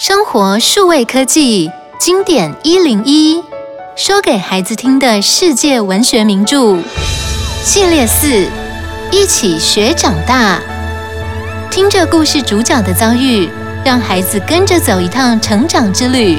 生活数位科技经典一零一说给孩子听的世界文学名著。系列四一起学长大。听着故事主角的遭遇让孩子跟着走一趟成长之旅。